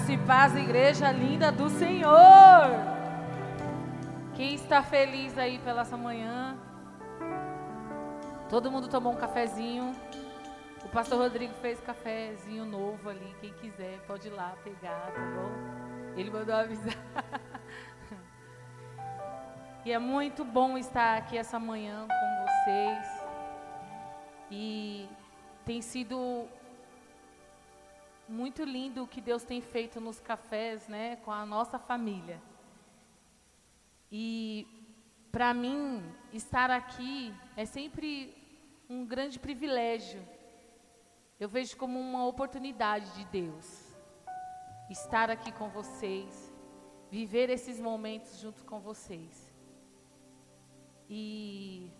Graça e paz, igreja linda do Senhor. Quem está feliz aí pela essa manhã? Todo mundo tomou um cafezinho. O pastor Rodrigo fez cafezinho novo ali. Quem quiser pode ir lá pegar, tá bom? Ele mandou avisar. E é muito bom estar aqui essa manhã com vocês. E tem sido muito lindo o que Deus tem feito nos cafés, né, com a nossa família. E para mim estar aqui é sempre um grande privilégio. Eu vejo como uma oportunidade de Deus estar aqui com vocês, viver esses momentos junto com vocês. E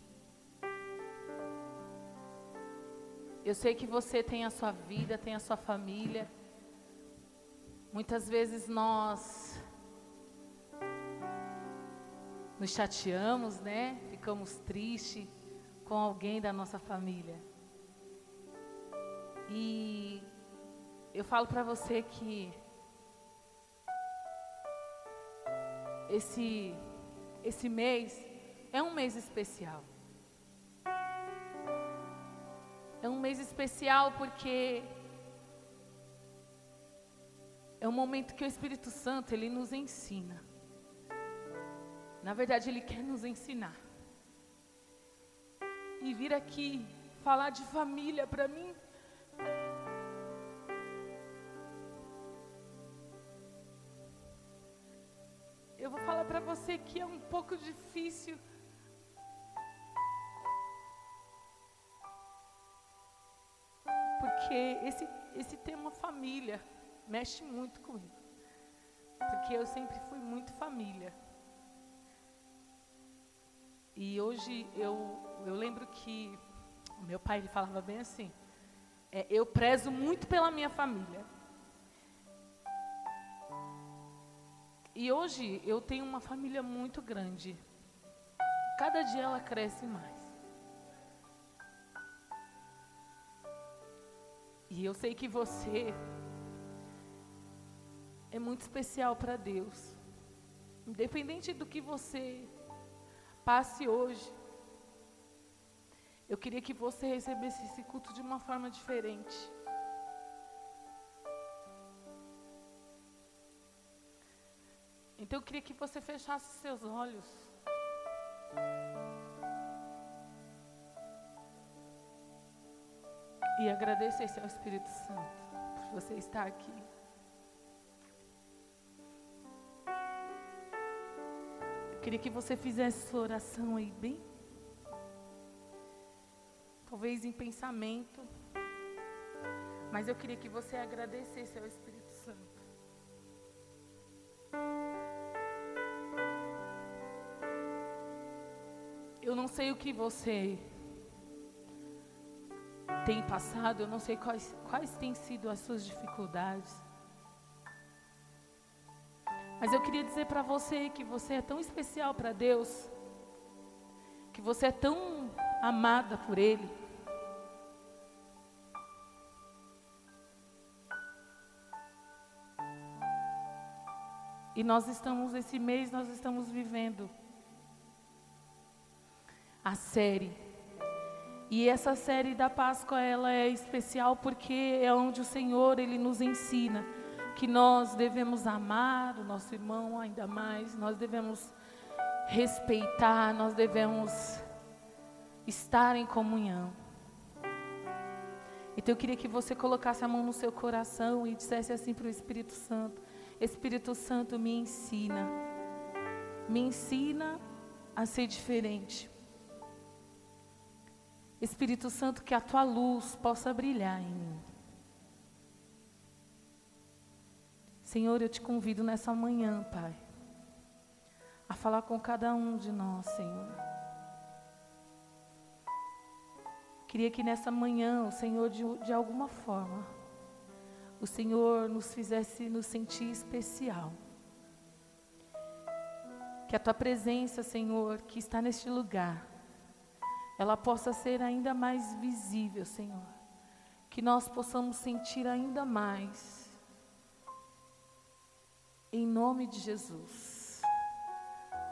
Eu sei que você tem a sua vida, tem a sua família. Muitas vezes nós nos chateamos, né? Ficamos tristes com alguém da nossa família. E eu falo para você que esse esse mês é um mês especial. É um mês especial porque é um momento que o Espírito Santo ele nos ensina. Na verdade, ele quer nos ensinar. E vir aqui falar de família para mim Eu vou falar para você que é um pouco difícil porque esse, esse tema família mexe muito comigo. Porque eu sempre fui muito família. E hoje eu, eu lembro que meu pai ele falava bem assim: é, eu prezo muito pela minha família. E hoje eu tenho uma família muito grande. Cada dia ela cresce mais. E eu sei que você é muito especial para Deus. Independente do que você passe hoje, eu queria que você recebesse esse culto de uma forma diferente. Então eu queria que você fechasse seus olhos. E agradecesse ao Espírito Santo por você estar aqui. Eu queria que você fizesse essa oração aí bem. Talvez em pensamento. Mas eu queria que você agradecesse ao Espírito Santo. Eu não sei o que você tem passado, eu não sei quais, quais têm sido as suas dificuldades. Mas eu queria dizer para você que você é tão especial para Deus, que você é tão amada por Ele. E nós estamos, esse mês, nós estamos vivendo a série e essa série da Páscoa ela é especial porque é onde o Senhor ele nos ensina que nós devemos amar o nosso irmão ainda mais, nós devemos respeitar, nós devemos estar em comunhão. Então eu queria que você colocasse a mão no seu coração e dissesse assim para o Espírito Santo: Espírito Santo, me ensina, me ensina a ser diferente. Espírito Santo, que a tua luz possa brilhar em mim. Senhor, eu te convido nessa manhã, Pai, a falar com cada um de nós, Senhor. Queria que nessa manhã, o Senhor, de, de alguma forma, o Senhor nos fizesse nos sentir especial. Que a tua presença, Senhor, que está neste lugar, ela possa ser ainda mais visível, Senhor. Que nós possamos sentir ainda mais Em nome de Jesus.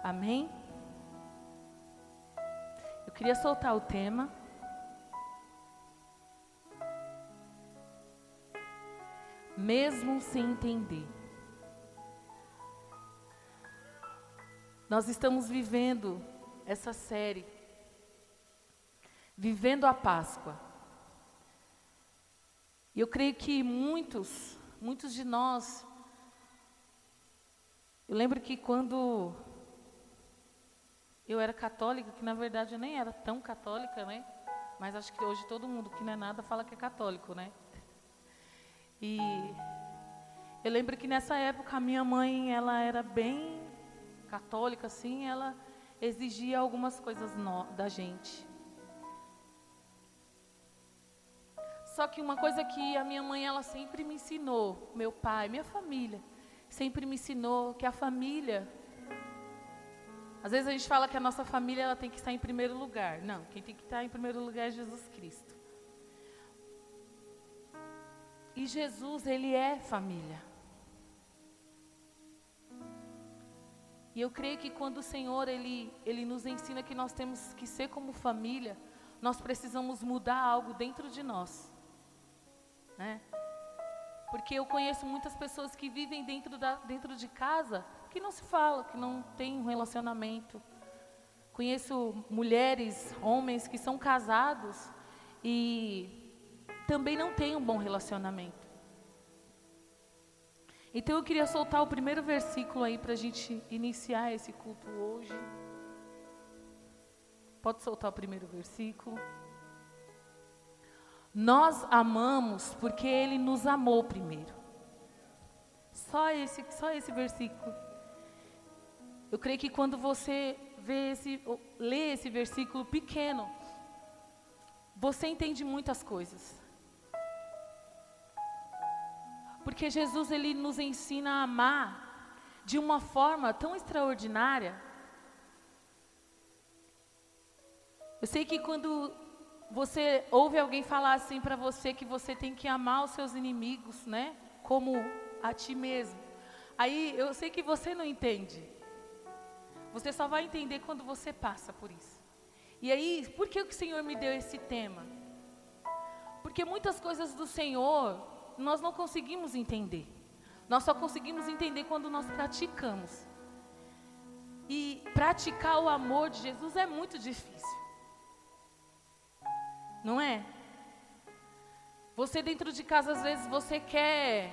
Amém? Eu queria soltar o tema. Mesmo sem entender. Nós estamos vivendo essa série, vivendo a Páscoa. E eu creio que muitos, muitos de nós, eu lembro que quando eu era católica, que na verdade eu nem era tão católica, né? Mas acho que hoje todo mundo que não é nada fala que é católico, né? E eu lembro que nessa época a minha mãe, ela era bem católica, assim, ela exigia algumas coisas no, da gente. Só que uma coisa que a minha mãe ela sempre me ensinou, meu pai, minha família, sempre me ensinou que a família às vezes a gente fala que a nossa família ela tem que estar em primeiro lugar. Não, quem tem que estar em primeiro lugar é Jesus Cristo. E Jesus, ele é família. E eu creio que quando o Senhor ele, ele nos ensina que nós temos que ser como família, nós precisamos mudar algo dentro de nós. Né? Porque eu conheço muitas pessoas que vivem dentro, da, dentro de casa que não se fala, que não tem um relacionamento. Conheço mulheres, homens que são casados e também não têm um bom relacionamento. Então eu queria soltar o primeiro versículo aí para a gente iniciar esse culto hoje. Pode soltar o primeiro versículo. Nós amamos porque Ele nos amou primeiro. Só esse, só esse versículo. Eu creio que quando você vê esse, lê esse versículo pequeno, você entende muitas coisas. Porque Jesus ele nos ensina a amar de uma forma tão extraordinária. Eu sei que quando você ouve alguém falar assim para você que você tem que amar os seus inimigos, né? Como a ti mesmo. Aí eu sei que você não entende. Você só vai entender quando você passa por isso. E aí, por que o Senhor me deu esse tema? Porque muitas coisas do Senhor nós não conseguimos entender. Nós só conseguimos entender quando nós praticamos. E praticar o amor de Jesus é muito difícil. Não é? Você dentro de casa, às vezes, você quer.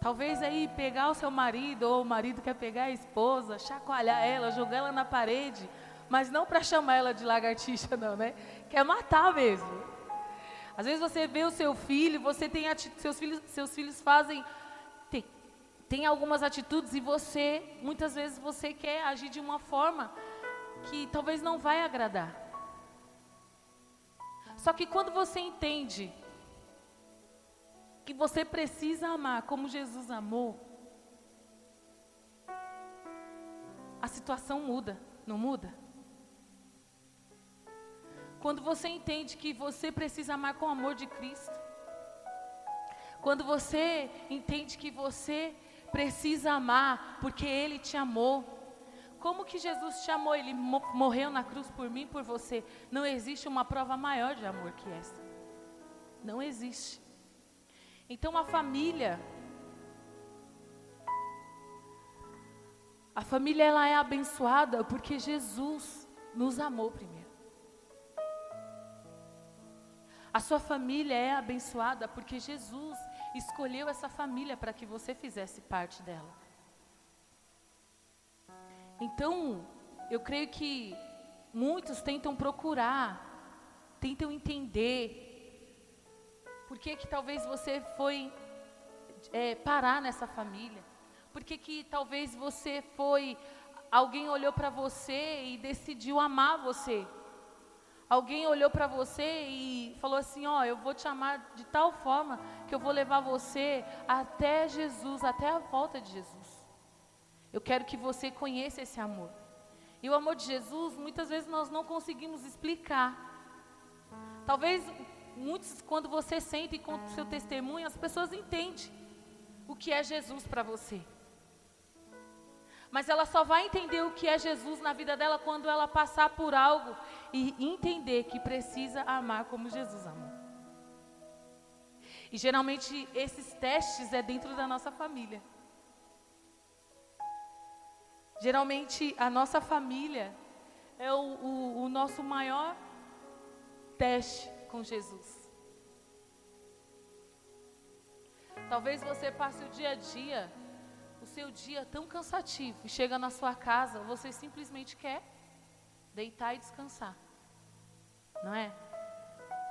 Talvez aí pegar o seu marido, ou o marido quer pegar a esposa, chacoalhar ela, jogar ela na parede, mas não para chamar ela de lagartixa, não, né? Quer matar mesmo. Às vezes você vê o seu filho, você tem seus filhos, seus filhos fazem tem, tem algumas atitudes e você muitas vezes você quer agir de uma forma que talvez não vai agradar. Só que quando você entende que você precisa amar como Jesus amou, a situação muda, não muda? Quando você entende que você precisa amar com o amor de Cristo. Quando você entende que você precisa amar porque Ele te amou. Como que Jesus te amou? Ele morreu na cruz por mim, por você. Não existe uma prova maior de amor que essa. Não existe. Então a família, a família ela é abençoada porque Jesus nos amou primeiro. A sua família é abençoada porque Jesus escolheu essa família para que você fizesse parte dela. Então, eu creio que muitos tentam procurar, tentam entender por que, que talvez você foi é, parar nessa família. Por que, que talvez você foi, alguém olhou para você e decidiu amar você. Alguém olhou para você e falou assim: Ó, oh, eu vou te amar de tal forma que eu vou levar você até Jesus, até a volta de Jesus. Eu quero que você conheça esse amor. E o amor de Jesus, muitas vezes nós não conseguimos explicar. Talvez muitos, quando você sente e conta o seu testemunho, as pessoas entendem. o que é Jesus para você. Mas ela só vai entender o que é Jesus na vida dela quando ela passar por algo e entender que precisa amar como Jesus amou. E geralmente esses testes é dentro da nossa família. Geralmente a nossa família é o, o, o nosso maior teste com Jesus. Talvez você passe o dia a dia o seu dia tão cansativo e chega na sua casa, você simplesmente quer deitar e descansar. Não é?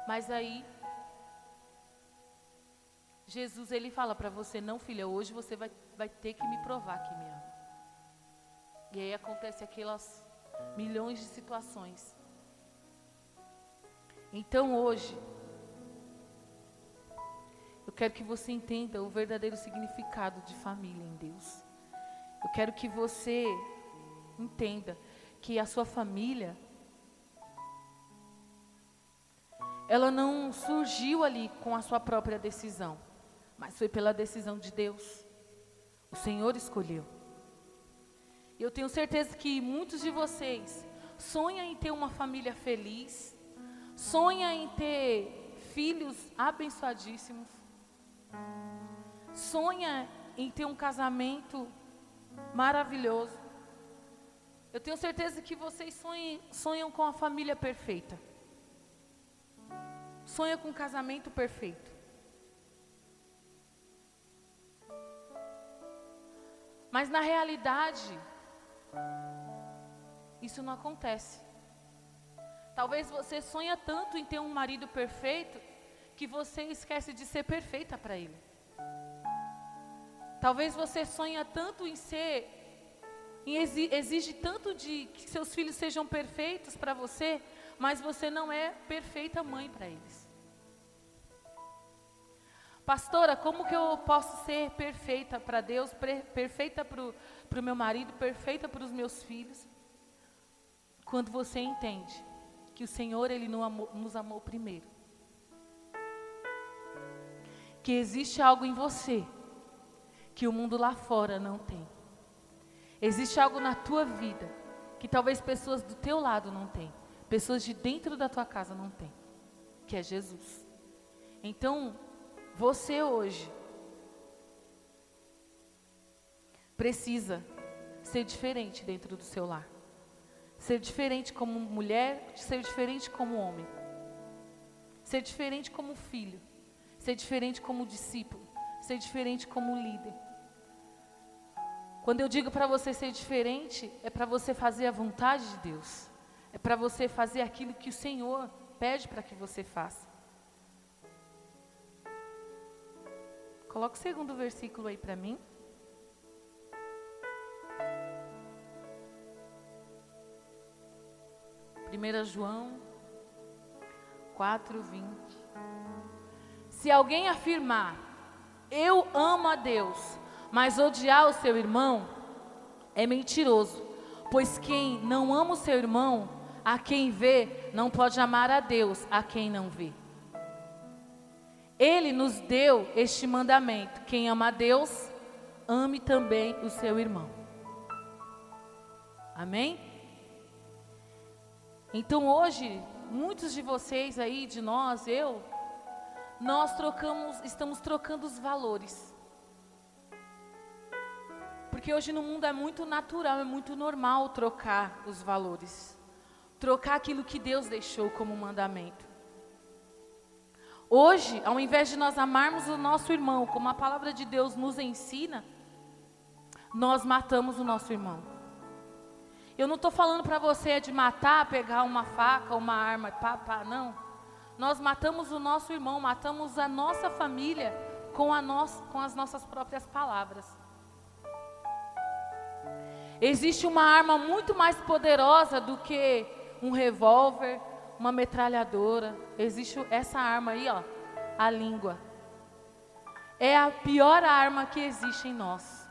Mas aí Jesus ele fala para você, não filha, hoje você vai, vai ter que me provar que me ama. E aí acontece aquelas milhões de situações. Então hoje eu quero que você entenda o verdadeiro significado de família em Deus. Eu quero que você entenda que a sua família ela não surgiu ali com a sua própria decisão, mas foi pela decisão de Deus. O Senhor escolheu. Eu tenho certeza que muitos de vocês sonham em ter uma família feliz, sonham em ter filhos abençoadíssimos, sonha em ter um casamento maravilhoso. Eu tenho certeza que vocês sonham, sonham com a família perfeita. Sonha com um casamento perfeito. Mas na realidade, isso não acontece. Talvez você sonha tanto em ter um marido perfeito que você esquece de ser perfeita para ele. Talvez você sonha tanto em ser, em exige tanto de que seus filhos sejam perfeitos para você, mas você não é perfeita mãe para eles. Pastora, como que eu posso ser perfeita para Deus, perfeita para o meu marido, perfeita para os meus filhos? Quando você entende que o Senhor, Ele nos amou, primeiro. Que existe algo em você que o mundo lá fora não tem. Existe algo na tua vida que talvez pessoas do teu lado não têm, pessoas de dentro da tua casa não têm, que é Jesus. Então, você hoje precisa ser diferente dentro do seu lar. Ser diferente como mulher, ser diferente como homem. Ser diferente como filho. Ser diferente como discípulo. Ser diferente como líder. Quando eu digo para você ser diferente, é para você fazer a vontade de Deus. É para você fazer aquilo que o Senhor pede para que você faça. Coloca o segundo versículo aí para mim. Primeira João 4, 20. Se alguém afirmar, eu amo a Deus, mas odiar o seu irmão é mentiroso, pois quem não ama o seu irmão, a quem vê, não pode amar a Deus, a quem não vê. Ele nos deu este mandamento: quem ama a Deus, ame também o seu irmão. Amém? Então hoje, muitos de vocês aí, de nós, eu, nós trocamos, estamos trocando os valores. Porque hoje no mundo é muito natural, é muito normal trocar os valores. Trocar aquilo que Deus deixou como mandamento. Hoje, ao invés de nós amarmos o nosso irmão, como a palavra de Deus nos ensina, nós matamos o nosso irmão. Eu não estou falando para você de matar, pegar uma faca, uma arma, pá, pá, não. Nós matamos o nosso irmão, matamos a nossa família com, a com as nossas próprias palavras. Existe uma arma muito mais poderosa do que um revólver, uma metralhadora. Existe essa arma aí, ó, a língua. É a pior arma que existe em nós.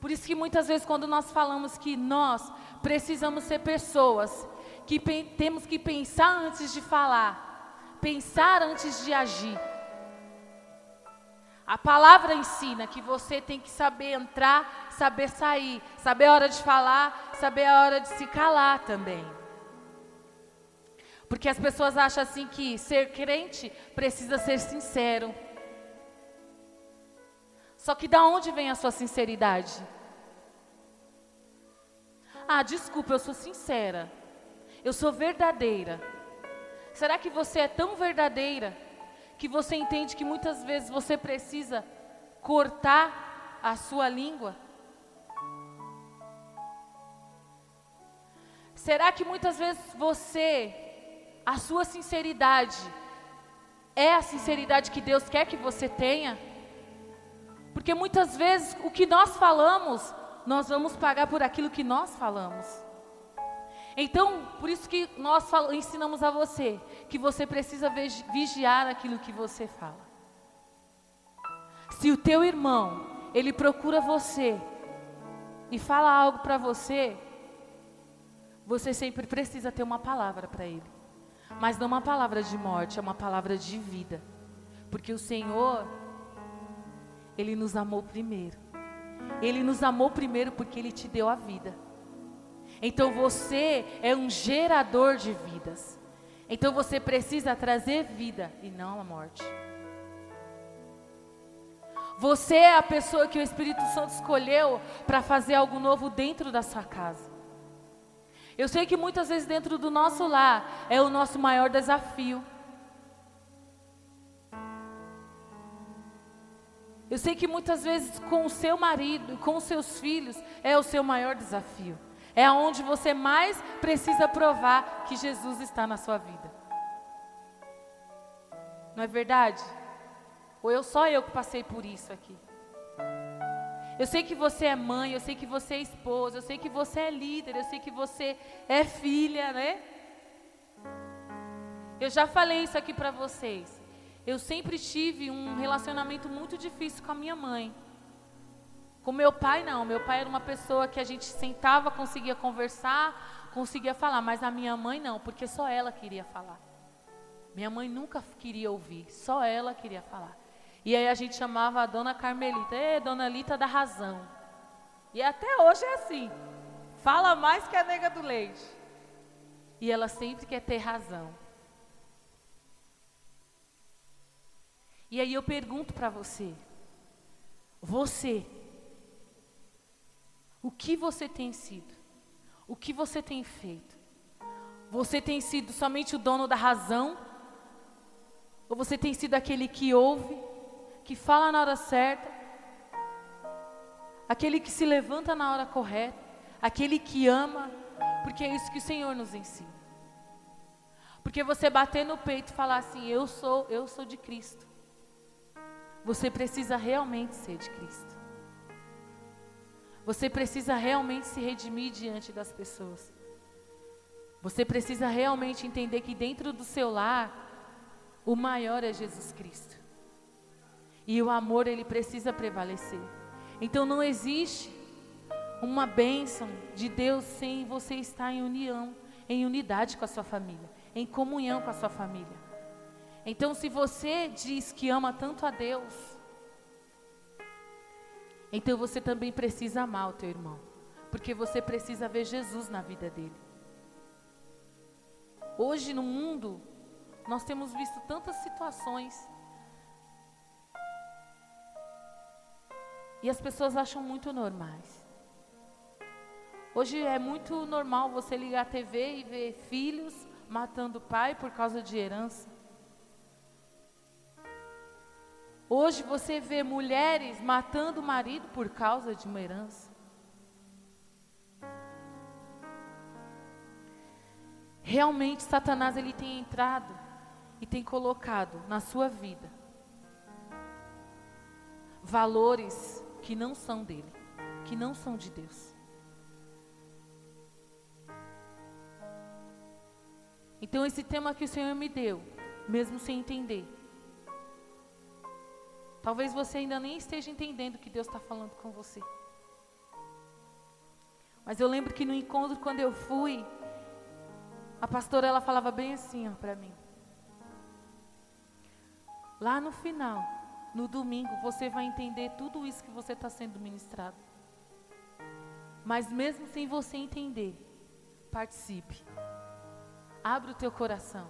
Por isso que muitas vezes quando nós falamos que nós precisamos ser pessoas que temos que pensar antes de falar, pensar antes de agir. A palavra ensina que você tem que saber entrar, saber sair, saber a hora de falar, saber a hora de se calar também. Porque as pessoas acham assim que ser crente precisa ser sincero. Só que da onde vem a sua sinceridade? Ah, desculpa, eu sou sincera. Eu sou verdadeira. Será que você é tão verdadeira que você entende que muitas vezes você precisa cortar a sua língua? Será que muitas vezes você, a sua sinceridade, é a sinceridade que Deus quer que você tenha? Porque muitas vezes o que nós falamos, nós vamos pagar por aquilo que nós falamos. Então, por isso que nós ensinamos a você que você precisa vigiar aquilo que você fala. Se o teu irmão, ele procura você e fala algo para você, você sempre precisa ter uma palavra para ele. Mas não uma palavra de morte, é uma palavra de vida. Porque o Senhor, ele nos amou primeiro. Ele nos amou primeiro porque Ele te deu a vida. Então você é um gerador de vidas. Então você precisa trazer vida e não a morte. Você é a pessoa que o Espírito Santo escolheu para fazer algo novo dentro da sua casa. Eu sei que muitas vezes dentro do nosso lar é o nosso maior desafio. Eu sei que muitas vezes com o seu marido, com os seus filhos, é o seu maior desafio. É onde você mais precisa provar que Jesus está na sua vida. Não é verdade? Ou eu só eu que passei por isso aqui? Eu sei que você é mãe, eu sei que você é esposa, eu sei que você é líder, eu sei que você é filha, né? Eu já falei isso aqui para vocês. Eu sempre tive um relacionamento muito difícil com a minha mãe. Com meu pai, não. Meu pai era uma pessoa que a gente sentava, conseguia conversar, conseguia falar, mas a minha mãe não, porque só ela queria falar. Minha mãe nunca queria ouvir, só ela queria falar. E aí a gente chamava a dona Carmelita, é dona Lita da razão. E até hoje é assim. Fala mais que a nega do leite. E ela sempre quer ter razão. E aí eu pergunto para você: você, o que você tem sido? O que você tem feito? Você tem sido somente o dono da razão? Ou você tem sido aquele que ouve, que fala na hora certa, aquele que se levanta na hora correta, aquele que ama, porque é isso que o Senhor nos ensina. Porque você bater no peito e falar assim: "Eu sou, eu sou de Cristo". Você precisa realmente ser de Cristo. Você precisa realmente se redimir diante das pessoas. Você precisa realmente entender que dentro do seu lar, o maior é Jesus Cristo. E o amor, ele precisa prevalecer. Então não existe uma bênção de Deus sem você estar em união, em unidade com a sua família, em comunhão com a sua família. Então, se você diz que ama tanto a Deus, então você também precisa amar o teu irmão, porque você precisa ver Jesus na vida dele. Hoje no mundo, nós temos visto tantas situações e as pessoas acham muito normais. Hoje é muito normal você ligar a TV e ver filhos matando o pai por causa de herança. Hoje você vê mulheres matando o marido por causa de uma herança. Realmente Satanás ele tem entrado e tem colocado na sua vida valores que não são dele, que não são de Deus. Então esse tema que o Senhor me deu, mesmo sem entender, Talvez você ainda nem esteja entendendo que Deus está falando com você. Mas eu lembro que no encontro, quando eu fui, a pastora ela falava bem assim para mim. Lá no final, no domingo você vai entender tudo isso que você está sendo ministrado. Mas mesmo sem você entender, participe. Abra o teu coração.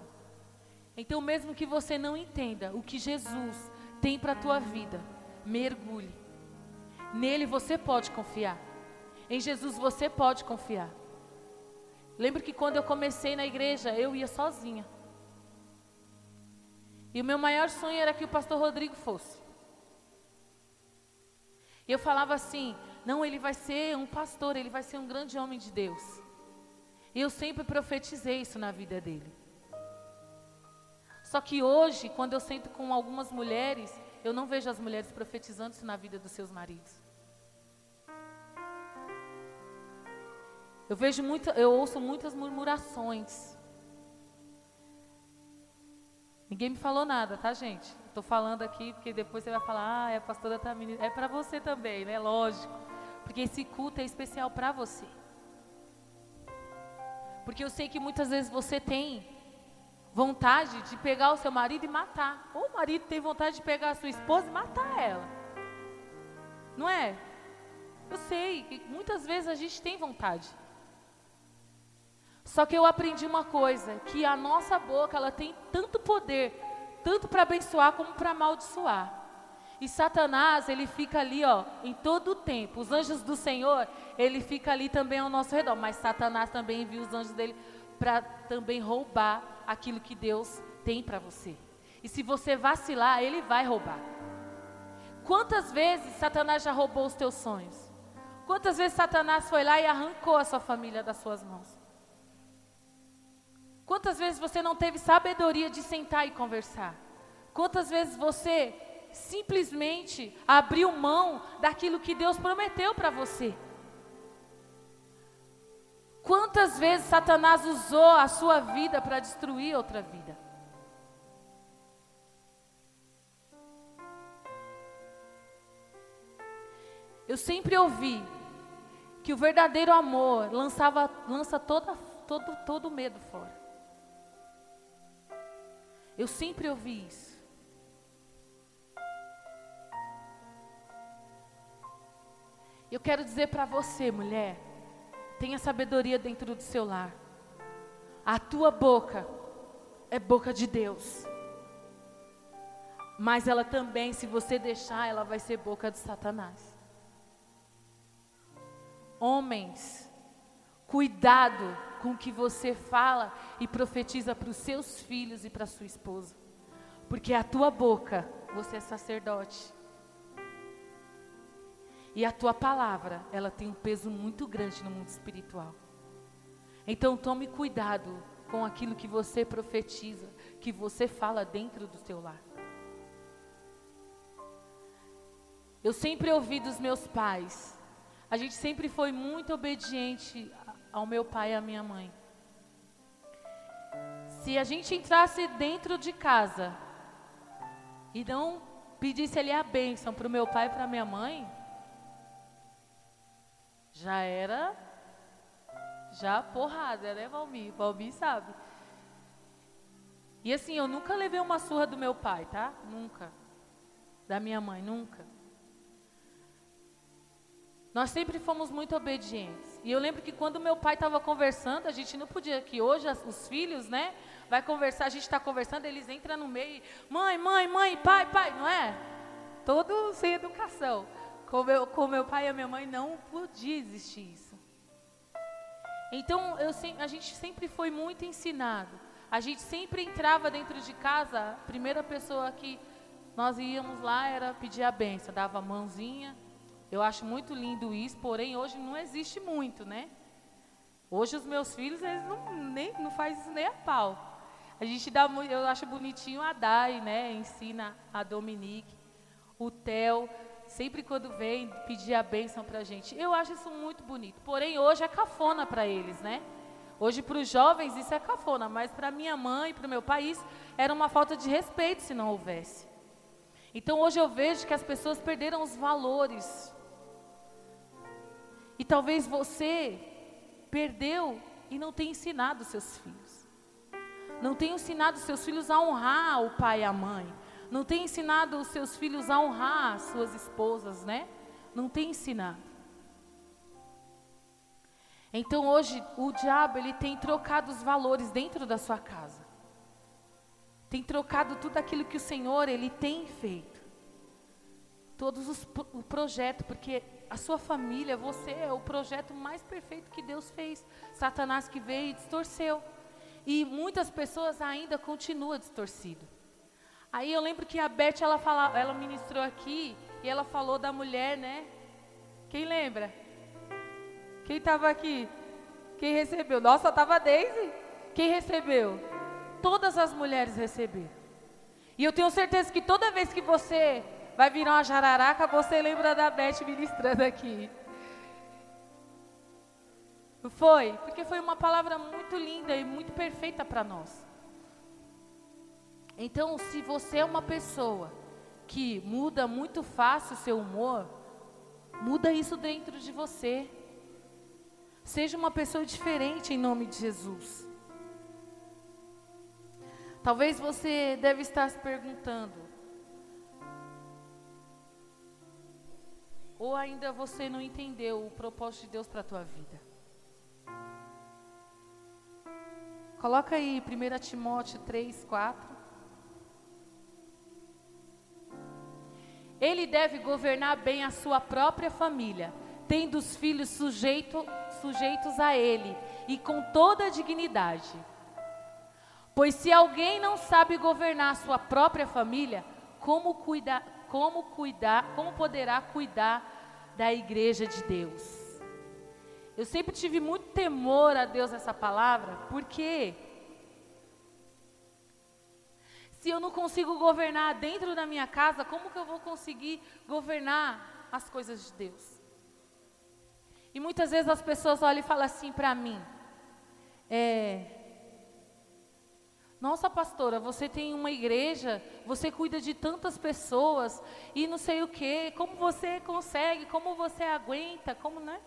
Então, mesmo que você não entenda o que Jesus tem para a tua vida, mergulhe. Nele você pode confiar. Em Jesus você pode confiar. Lembro que quando eu comecei na igreja, eu ia sozinha. E o meu maior sonho era que o pastor Rodrigo fosse. E eu falava assim: não, ele vai ser um pastor, ele vai ser um grande homem de Deus. E eu sempre profetizei isso na vida dele. Só que hoje, quando eu sento com algumas mulheres, eu não vejo as mulheres profetizando isso na vida dos seus maridos. Eu vejo muito, eu ouço muitas murmurações. Ninguém me falou nada, tá, gente? Estou falando aqui porque depois você vai falar, ah, é a pastora tá É para você também, né? Lógico. Porque esse culto é especial para você. Porque eu sei que muitas vezes você tem vontade de pegar o seu marido e matar. Ou o marido tem vontade de pegar a sua esposa e matar ela. Não é? Eu sei que muitas vezes a gente tem vontade. Só que eu aprendi uma coisa, que a nossa boca, ela tem tanto poder, tanto para abençoar como para amaldiçoar. E Satanás, ele fica ali, ó, em todo o tempo. Os anjos do Senhor, ele fica ali também ao nosso redor, mas Satanás também envia os anjos dele para também roubar aquilo que Deus tem para você. E se você vacilar, ele vai roubar. Quantas vezes Satanás já roubou os teus sonhos? Quantas vezes Satanás foi lá e arrancou a sua família das suas mãos? Quantas vezes você não teve sabedoria de sentar e conversar? Quantas vezes você simplesmente abriu mão daquilo que Deus prometeu para você? Quantas vezes Satanás usou a sua vida para destruir outra vida? Eu sempre ouvi que o verdadeiro amor lançava, lança toda, todo, todo medo fora. Eu sempre ouvi isso. Eu quero dizer para você, mulher, tenha sabedoria dentro do seu lar. A tua boca é boca de Deus. Mas ela também, se você deixar, ela vai ser boca de Satanás. Homens, cuidado com o que você fala e profetiza para os seus filhos e para sua esposa. Porque a tua boca, você é sacerdote. E a tua palavra, ela tem um peso muito grande no mundo espiritual. Então tome cuidado com aquilo que você profetiza, que você fala dentro do teu lar. Eu sempre ouvi dos meus pais, a gente sempre foi muito obediente ao meu pai e à minha mãe. Se a gente entrasse dentro de casa e não pedisse ali a bênção para o meu pai e para a minha mãe, já era já porrada, né, Valmir? Valmir sabe. E assim, eu nunca levei uma surra do meu pai, tá? Nunca. Da minha mãe, nunca. Nós sempre fomos muito obedientes. E eu lembro que quando meu pai estava conversando, a gente não podia, que hoje os filhos, né? Vai conversar, a gente está conversando, eles entram no meio, mãe, mãe, mãe, pai, pai, não é? Todo sem educação. Com meu, com meu pai e a minha mãe não podia existir isso. Então eu, a gente sempre foi muito ensinado. A gente sempre entrava dentro de casa, a primeira pessoa que nós íamos lá era pedir a benção, dava a mãozinha, eu acho muito lindo isso, porém hoje não existe muito, né? Hoje os meus filhos, eles não, nem, não fazem isso nem a pau. A gente dá eu acho bonitinho a Dai, né? Ensina a Dominique, o Theo, sempre quando vem pedir a bênção para a gente. Eu acho isso muito bonito. Porém, hoje é cafona para eles, né? Hoje, para os jovens, isso é cafona, mas para minha mãe, para o meu país, era uma falta de respeito se não houvesse. Então, hoje eu vejo que as pessoas perderam os valores e talvez você perdeu e não tenha ensinado seus filhos. Não tenha ensinado seus filhos a honrar o pai e a mãe. Não tem ensinado os seus filhos a honrar as suas esposas, né? Não tem ensinado. Então hoje o diabo ele tem trocado os valores dentro da sua casa. Tem trocado tudo aquilo que o Senhor ele tem feito. Todos os o projeto, porque a sua família, você é o projeto mais perfeito que Deus fez. Satanás que veio e distorceu. E muitas pessoas ainda continuam distorcido. Aí eu lembro que a Beth ela fala, ela ministrou aqui e ela falou da mulher, né? Quem lembra? Quem estava aqui? Quem recebeu? Nossa, estava Daisy. Quem recebeu? Todas as mulheres receberam. E eu tenho certeza que toda vez que você vai virar uma jararaca, você lembra da Beth ministrando aqui. Foi, porque foi uma palavra muito linda e muito perfeita para nós. Então, se você é uma pessoa que muda muito fácil o seu humor, muda isso dentro de você. Seja uma pessoa diferente em nome de Jesus. Talvez você deve estar se perguntando, ou ainda você não entendeu o propósito de Deus para a tua vida. Coloca aí 1 Timóteo 3, 4. Ele deve governar bem a sua própria família, tendo os filhos sujeito, sujeitos a ele e com toda a dignidade. Pois se alguém não sabe governar a sua própria família, como cuidar, como cuidar, como poderá cuidar da igreja de Deus? Eu sempre tive muito temor a Deus nessa palavra, porque se eu não consigo governar dentro da minha casa, como que eu vou conseguir governar as coisas de Deus? E muitas vezes as pessoas olham e falam assim para mim: é, Nossa, pastora, você tem uma igreja, você cuida de tantas pessoas e não sei o que, como você consegue, como você aguenta, como, né?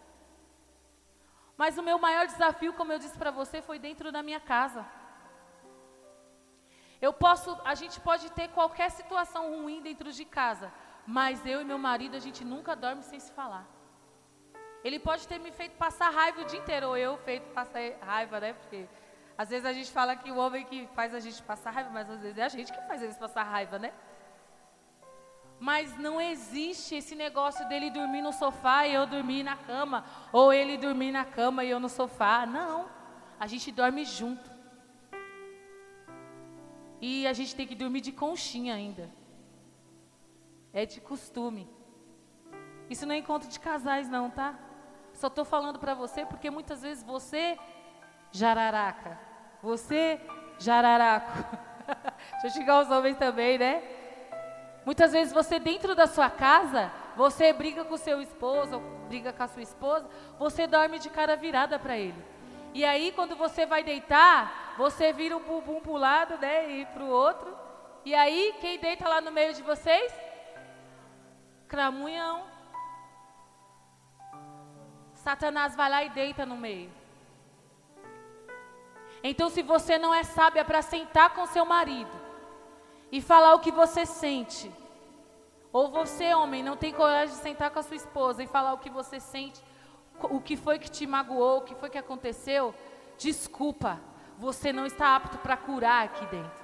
Mas o meu maior desafio, como eu disse para você, foi dentro da minha casa. Eu posso, a gente pode ter qualquer situação ruim dentro de casa, mas eu e meu marido a gente nunca dorme sem se falar. Ele pode ter me feito passar raiva o dia inteiro, ou eu feito passar raiva, né? Porque às vezes a gente fala que o homem que faz a gente passar raiva, mas às vezes é a gente que faz eles passar raiva, né? Mas não existe esse negócio dele dormir no sofá e eu dormir na cama, ou ele dormir na cama e eu no sofá. Não. A gente dorme junto. E a gente tem que dormir de conchinha ainda. É de costume. Isso não é encontro de casais, não, tá? Só estou falando para você porque muitas vezes você, jararaca, você, jararaco. Deixa eu xingar os homens também, né? Muitas vezes você, dentro da sua casa, você briga com seu esposo, briga com a sua esposa, você dorme de cara virada para ele. E aí, quando você vai deitar, você vira um bumbum para lado, né, e para o outro. E aí, quem deita lá no meio de vocês? Cramunhão. Satanás vai lá e deita no meio. Então, se você não é sábia para sentar com seu marido e falar o que você sente, ou você, homem, não tem coragem de sentar com a sua esposa e falar o que você sente, o que foi que te magoou, o que foi que aconteceu, desculpa, você não está apto para curar aqui dentro.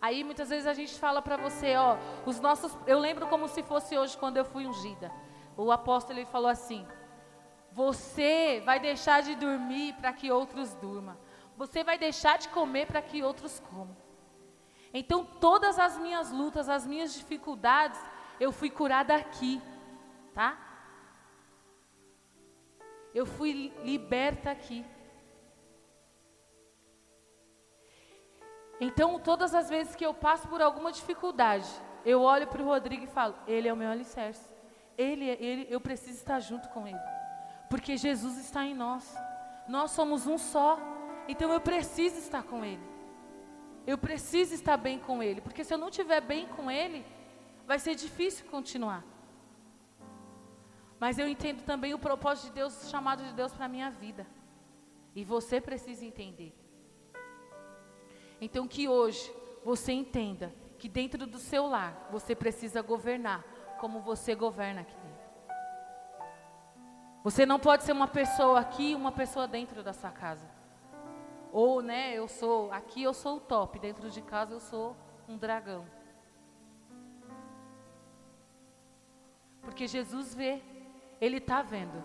Aí muitas vezes a gente fala para você, ó, os nossos, eu lembro como se fosse hoje quando eu fui ungida. O apóstolo ele falou assim: você vai deixar de dormir para que outros durmam. Você vai deixar de comer para que outros comam. Então todas as minhas lutas, as minhas dificuldades, eu fui curada aqui, tá? Eu fui liberta aqui. Então, todas as vezes que eu passo por alguma dificuldade, eu olho para o Rodrigo e falo: Ele é o meu alicerce. Ele, ele, eu preciso estar junto com Ele. Porque Jesus está em nós. Nós somos um só. Então eu preciso estar com Ele. Eu preciso estar bem com Ele. Porque se eu não estiver bem com Ele, vai ser difícil continuar. Mas eu entendo também o propósito de Deus, o chamado de Deus para a minha vida. E você precisa entender Então que hoje você entenda que dentro do seu lar você precisa governar como você governa aqui. Você não pode ser uma pessoa aqui e uma pessoa dentro da sua casa. Ou, né, eu sou, aqui eu sou o top, dentro de casa eu sou um dragão. Porque Jesus vê, Ele está vendo.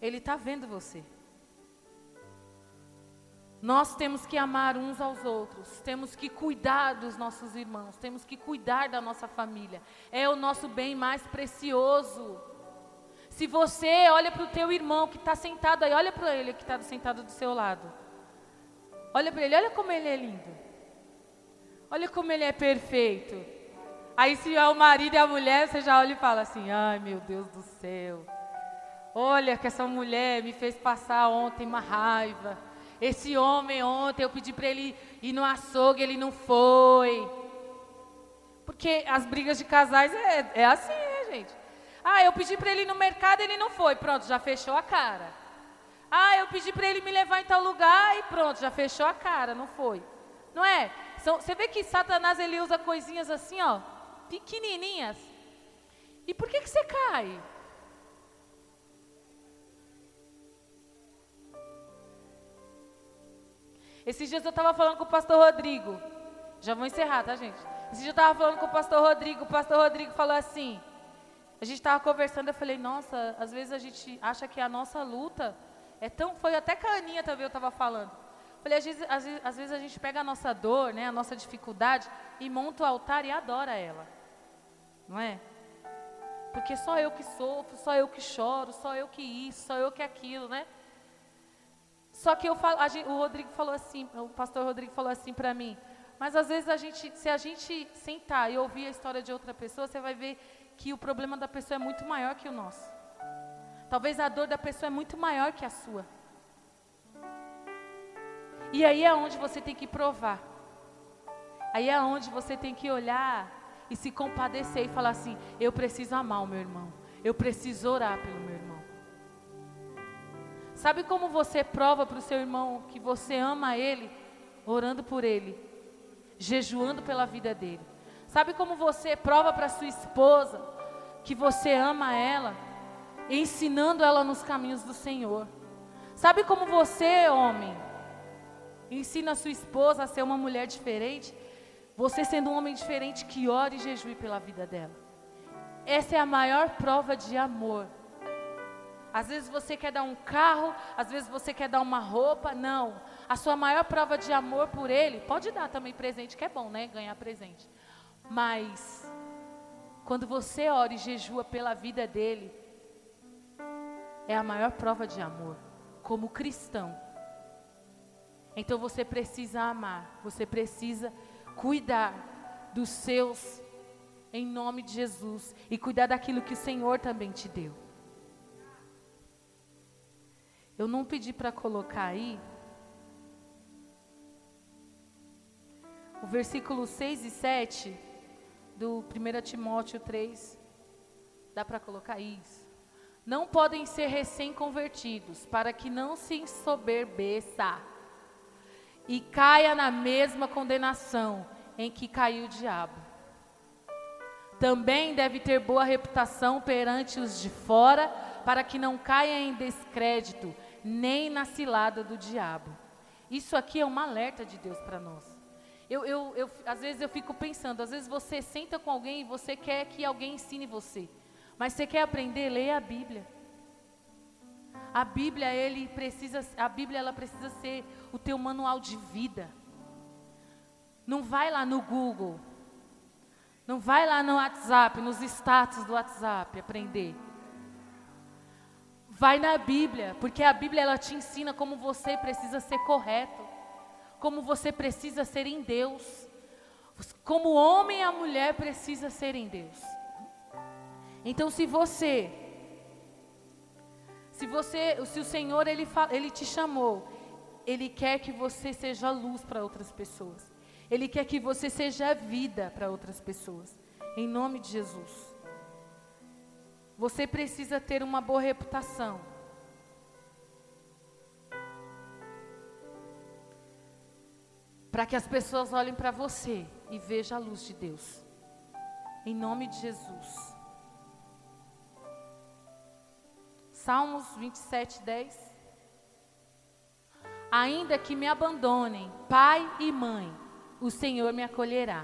Ele está vendo você. Nós temos que amar uns aos outros, temos que cuidar dos nossos irmãos, temos que cuidar da nossa família. É o nosso bem mais precioso. Se você olha para o teu irmão que está sentado aí, olha para ele que está sentado do seu lado. Olha para ele, olha como ele é lindo. Olha como ele é perfeito. Aí se é o marido e a mulher, você já olha e fala assim: "Ai, meu Deus do céu. Olha que essa mulher me fez passar ontem uma raiva." Esse homem ontem eu pedi para ele ir no açougue, ele não foi. Porque as brigas de casais é, é assim, né, gente? Ah, eu pedi para ele ir no mercado, ele não foi. Pronto, já fechou a cara. Ah, eu pedi para ele me levar em tal lugar e pronto, já fechou a cara, não foi. Não é? São, você vê que Satanás ele usa coisinhas assim, ó, pequenininhas. E por que que você cai? Esses dias eu estava falando com o pastor Rodrigo. Já vou encerrar, tá, gente? Esses dias eu estava falando com o pastor Rodrigo. O pastor Rodrigo falou assim. A gente estava conversando, eu falei, nossa, às vezes a gente acha que a nossa luta é tão. Foi até com a Aninha também eu estava falando. Falei, às vezes, às, vezes, às vezes a gente pega a nossa dor, né, a nossa dificuldade, e monta o altar e adora ela. Não é? Porque só eu que sofro, só eu que choro, só eu que isso, só eu que aquilo, né? Só que eu falo, gente, o Rodrigo falou assim, o pastor Rodrigo falou assim para mim, mas às vezes a gente, se a gente sentar e ouvir a história de outra pessoa, você vai ver que o problema da pessoa é muito maior que o nosso. Talvez a dor da pessoa é muito maior que a sua. E aí é onde você tem que provar. Aí é onde você tem que olhar e se compadecer e falar assim: eu preciso amar o meu irmão. Eu preciso orar pelo meu irmão. Sabe como você prova para o seu irmão que você ama ele? Orando por ele, jejuando pela vida dele. Sabe como você prova para sua esposa que você ama ela? Ensinando ela nos caminhos do Senhor. Sabe como você, homem, ensina a sua esposa a ser uma mulher diferente? Você sendo um homem diferente que ora e jejue pela vida dela. Essa é a maior prova de amor às vezes você quer dar um carro, às vezes você quer dar uma roupa. Não. A sua maior prova de amor por ele, pode dar também presente, que é bom, né? Ganhar presente. Mas, quando você ora e jejua pela vida dele, é a maior prova de amor, como cristão. Então você precisa amar, você precisa cuidar dos seus, em nome de Jesus, e cuidar daquilo que o Senhor também te deu. Eu não pedi para colocar aí. O versículo 6 e 7 do 1 Timóteo 3. Dá para colocar isso? Não podem ser recém-convertidos, para que não se ensoberbeça e caia na mesma condenação em que caiu o diabo. Também deve ter boa reputação perante os de fora, para que não caia em descrédito nem na cilada do diabo. Isso aqui é um alerta de Deus para nós. Eu, eu, eu, às vezes eu fico pensando, às vezes você senta com alguém e você quer que alguém ensine você, mas você quer aprender, leia a Bíblia. A Bíblia, ele precisa, a Bíblia ela precisa ser o teu manual de vida. Não vai lá no Google, não vai lá no WhatsApp, nos status do WhatsApp aprender. Vai na Bíblia, porque a Bíblia ela te ensina como você precisa ser correto, como você precisa ser em Deus, como o homem e a mulher precisa ser em Deus. Então, se você, se você, se o Senhor ele, ele te chamou, Ele quer que você seja luz para outras pessoas. Ele quer que você seja vida para outras pessoas. Em nome de Jesus. Você precisa ter uma boa reputação. Para que as pessoas olhem para você e vejam a luz de Deus. Em nome de Jesus. Salmos 27, 10. Ainda que me abandonem, pai e mãe, o Senhor me acolherá.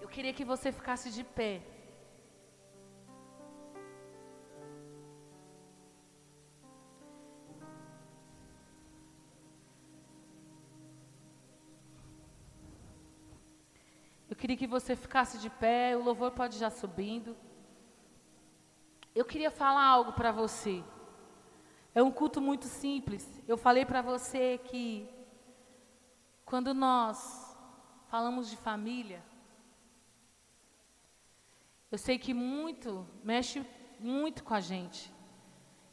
Eu queria que você ficasse de pé. Eu queria que você ficasse de pé, o louvor pode já subindo. Eu queria falar algo para você. É um culto muito simples. Eu falei para você que quando nós falamos de família, eu sei que muito mexe muito com a gente.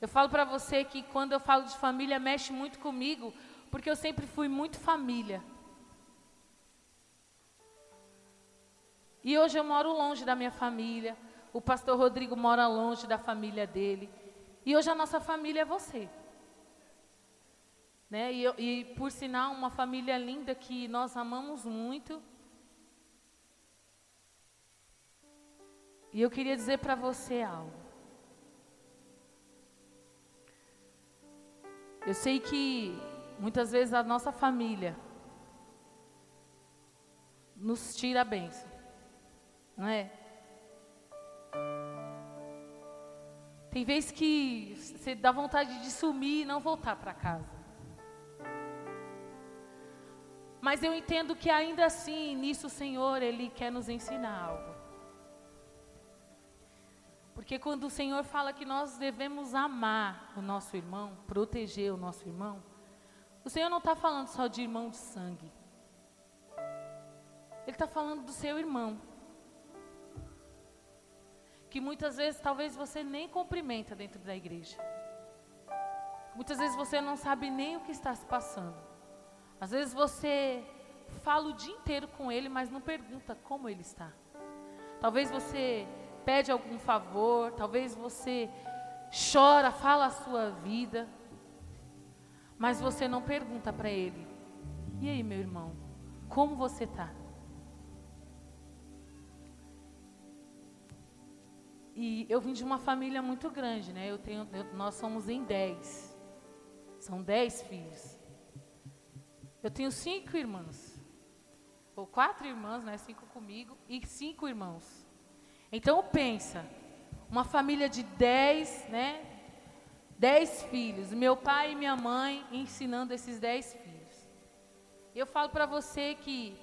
Eu falo para você que quando eu falo de família mexe muito comigo, porque eu sempre fui muito família. E hoje eu moro longe da minha família. O pastor Rodrigo mora longe da família dele. E hoje a nossa família é você. Né? E, e por sinal, uma família linda que nós amamos muito. E eu queria dizer para você algo. Eu sei que muitas vezes a nossa família nos tira a bênção não é? Tem vezes que você dá vontade de sumir e não voltar para casa. Mas eu entendo que ainda assim, nisso o Senhor, Ele quer nos ensinar algo. Porque quando o Senhor fala que nós devemos amar o nosso irmão, proteger o nosso irmão, o Senhor não está falando só de irmão de sangue. Ele está falando do seu irmão que muitas vezes talvez você nem cumprimenta dentro da igreja. Muitas vezes você não sabe nem o que está se passando. Às vezes você fala o dia inteiro com ele, mas não pergunta como ele está. Talvez você pede algum favor, talvez você chora, fala a sua vida, mas você não pergunta para ele: E aí, meu irmão, como você está? E eu vim de uma família muito grande, né? Eu tenho, eu, nós somos em dez. São dez filhos. Eu tenho cinco irmãs. Ou quatro irmãs, né? Cinco comigo e cinco irmãos. Então pensa, uma família de dez, né? Dez filhos. Meu pai e minha mãe ensinando esses dez filhos. Eu falo para você que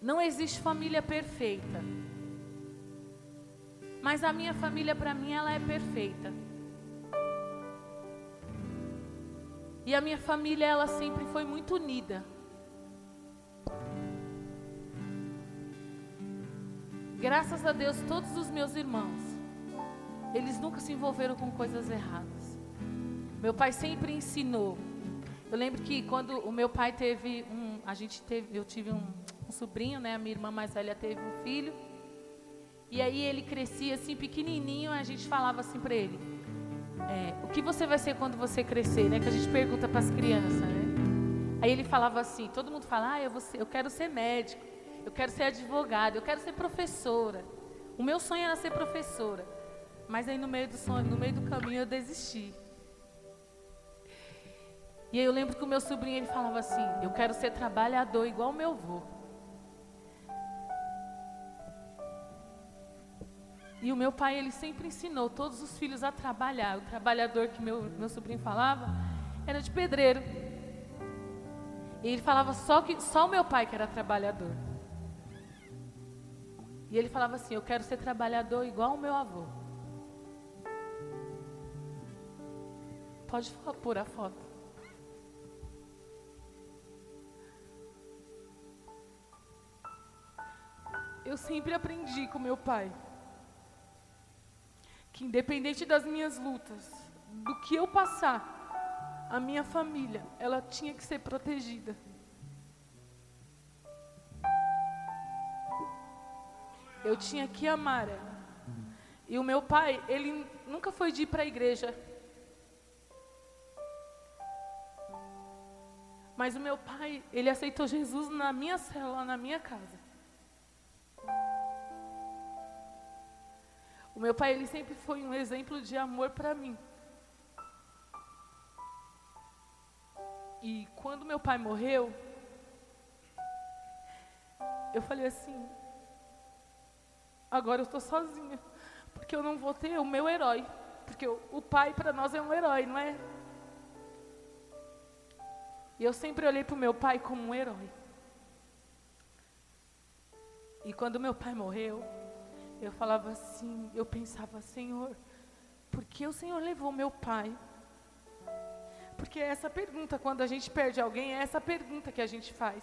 não existe família perfeita. Mas a minha família, para mim, ela é perfeita. E a minha família, ela sempre foi muito unida. Graças a Deus, todos os meus irmãos, eles nunca se envolveram com coisas erradas. Meu pai sempre ensinou. Eu lembro que quando o meu pai teve um, a gente teve, eu tive um, um sobrinho, né? A minha irmã mais velha teve um filho. E aí ele crescia assim, pequenininho, a gente falava assim para ele: é, O que você vai ser quando você crescer? Né? Que a gente pergunta para as crianças, né? Aí ele falava assim: Todo mundo fala, ah, eu, ser, eu quero ser médico, eu quero ser advogado, eu quero ser professora. O meu sonho era ser professora. Mas aí no meio do sonho, no meio do caminho eu desisti. E aí eu lembro que o meu sobrinho ele falava assim: Eu quero ser trabalhador igual meu avô. E o meu pai, ele sempre ensinou todos os filhos a trabalhar. O trabalhador que meu, meu sobrinho falava era de pedreiro. E ele falava só que só o meu pai que era trabalhador. E ele falava assim: Eu quero ser trabalhador igual o meu avô. Pode pôr a foto. Eu sempre aprendi com meu pai que independente das minhas lutas, do que eu passar, a minha família, ela tinha que ser protegida. Eu tinha que amar ela. E o meu pai, ele nunca foi de ir para a igreja. Mas o meu pai, ele aceitou Jesus na minha cela, na minha casa. O meu pai, ele sempre foi um exemplo de amor para mim. E quando meu pai morreu, eu falei assim: agora eu estou sozinha, porque eu não vou ter o meu herói. Porque o, o pai para nós é um herói, não é? E eu sempre olhei para o meu pai como um herói. E quando meu pai morreu, eu falava assim, eu pensava, Senhor, por que o Senhor levou meu pai? Porque é essa pergunta, quando a gente perde alguém, é essa pergunta que a gente faz.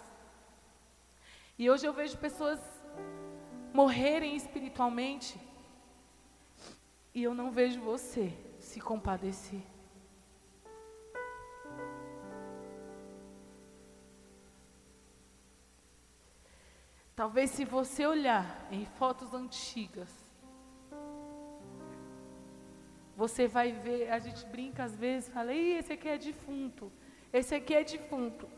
E hoje eu vejo pessoas morrerem espiritualmente e eu não vejo você se compadecer. Talvez se você olhar em fotos antigas, você vai ver, a gente brinca às vezes, fala, Ih, esse aqui é defunto, esse aqui é defunto.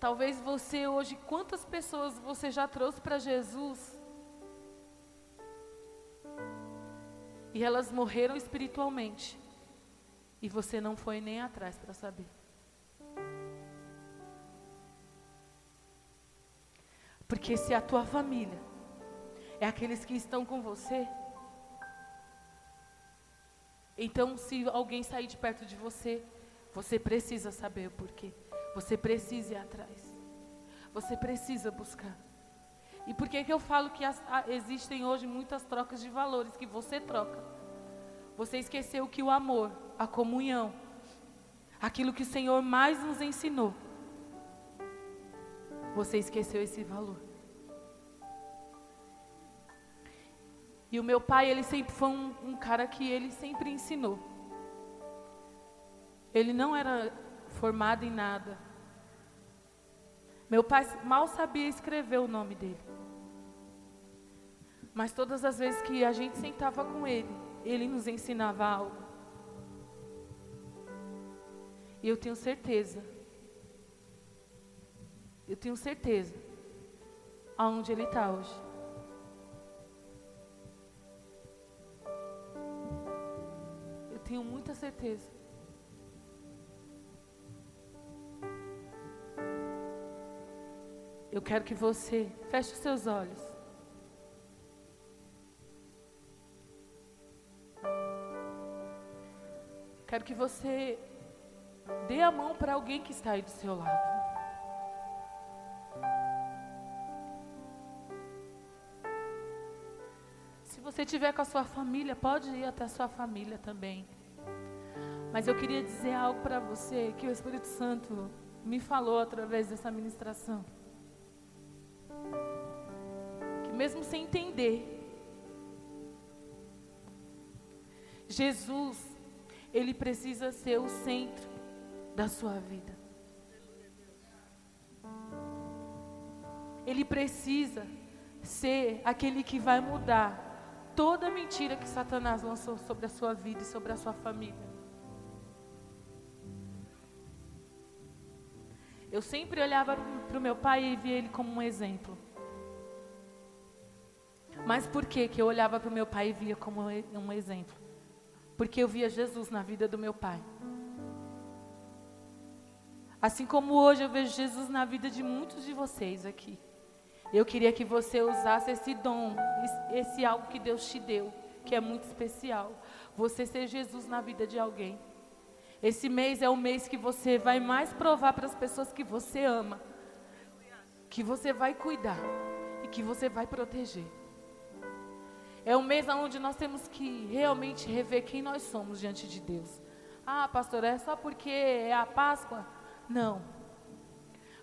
Talvez você hoje, quantas pessoas você já trouxe para Jesus e elas morreram espiritualmente e você não foi nem atrás para saber. Porque se a tua família é aqueles que estão com você, então se alguém sair de perto de você, você precisa saber o porquê. Você precisa ir atrás. Você precisa buscar. E por que, que eu falo que as, a, existem hoje muitas trocas de valores que você troca? Você esqueceu que o amor, a comunhão, aquilo que o Senhor mais nos ensinou, você esqueceu esse valor. E o meu pai, ele sempre foi um, um cara que ele sempre ensinou. Ele não era formado em nada. Meu pai mal sabia escrever o nome dele. Mas todas as vezes que a gente sentava com ele, ele nos ensinava algo. E eu tenho certeza eu tenho certeza aonde ele está hoje. Eu tenho muita certeza. Eu quero que você feche os seus olhos. Quero que você dê a mão para alguém que está aí do seu lado. Você estiver com a sua família, pode ir até a sua família também. Mas eu queria dizer algo para você que o Espírito Santo me falou através dessa ministração. Que mesmo sem entender, Jesus, ele precisa ser o centro da sua vida. Ele precisa ser aquele que vai mudar toda mentira que Satanás lançou sobre a sua vida e sobre a sua família. Eu sempre olhava para o meu pai e via ele como um exemplo. Mas por que, que eu olhava para o meu pai e via como um exemplo? Porque eu via Jesus na vida do meu pai. Assim como hoje eu vejo Jesus na vida de muitos de vocês aqui. Eu queria que você usasse esse dom, esse algo que Deus te deu, que é muito especial. Você ser Jesus na vida de alguém. Esse mês é o mês que você vai mais provar para as pessoas que você ama, que você vai cuidar e que você vai proteger. É um mês onde nós temos que realmente rever quem nós somos diante de Deus. Ah, pastor, é só porque é a Páscoa? Não.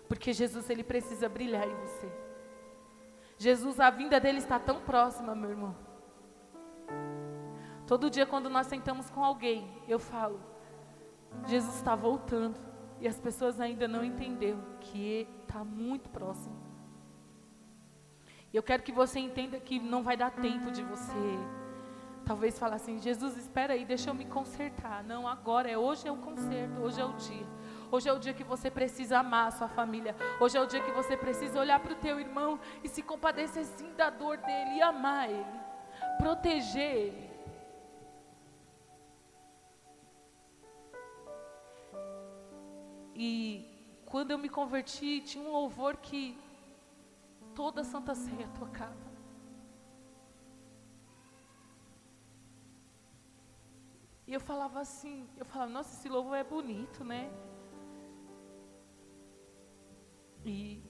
Porque Jesus ele precisa brilhar em você. Jesus, a vinda dele está tão próxima, meu irmão. Todo dia, quando nós sentamos com alguém, eu falo: Jesus está voltando. E as pessoas ainda não entenderam que está muito próximo. Eu quero que você entenda que não vai dar tempo de você Talvez falar assim, Jesus, espera aí, deixa eu me consertar. Não, agora é hoje é o conserto, hoje é o dia. Hoje é o dia que você precisa amar a sua família. Hoje é o dia que você precisa olhar para o teu irmão e se compadecer sim da dor dele e amar ele. Proteger ele. E quando eu me converti, tinha um louvor que toda Santa Ceia tocava. E eu falava assim, eu falava, nossa, esse louvor é bonito, né? E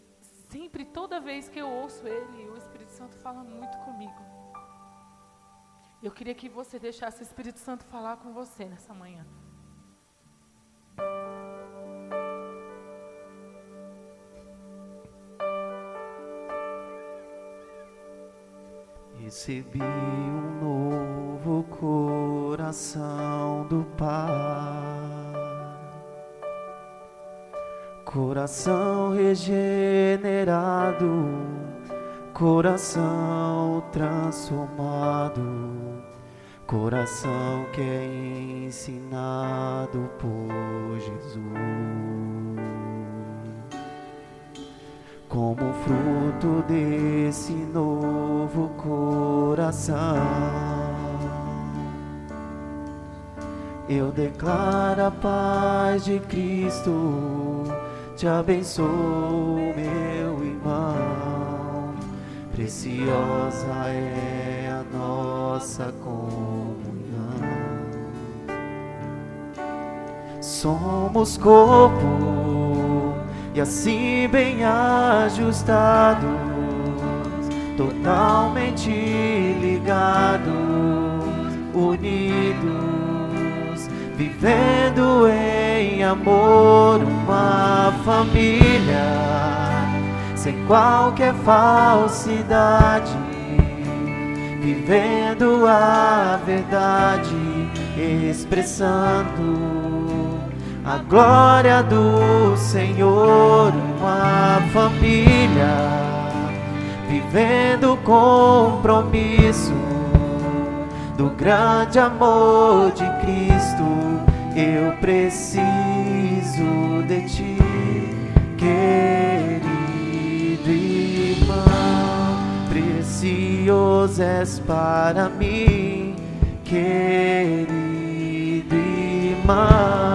sempre, toda vez que eu ouço ele, o Espírito Santo fala muito comigo. Eu queria que você deixasse o Espírito Santo falar com você nessa manhã. Recebi um novo coração do Pai, coração regenerado, coração transformado, coração que é ensinado por Jesus como fruto desse novo coração. Eu declaro a paz de Cristo, te abençoo, meu irmão. Preciosa é a nossa comunhão. Somos corpo e assim bem ajustados, totalmente ligados, unidos, vivendo em amor uma família, sem qualquer falsidade, vivendo a verdade, expressando a glória do Senhor, uma família vivendo compromisso do grande amor de Cristo. Eu preciso de ti, querido irmão, precioso és para mim, querido irmão.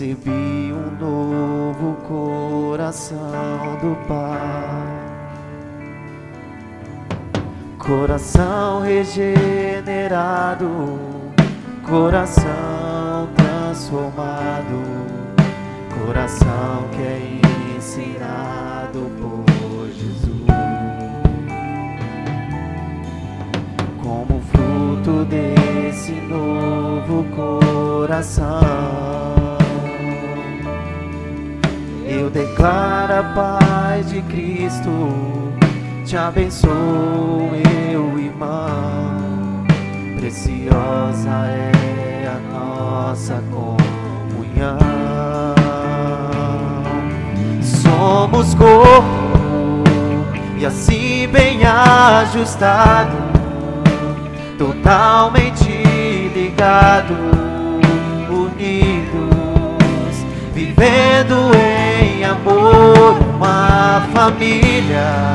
recebi um novo coração do Pai. Coração regenerado, coração transformado, coração que é ensinado por Jesus. Como fruto desse novo coração eu declaro a paz de Cristo, te abençoo, meu irmão. Preciosa é a nossa comunhão. Somos corpo e assim bem ajustado, totalmente ligado, unidos, vivendo em amor uma família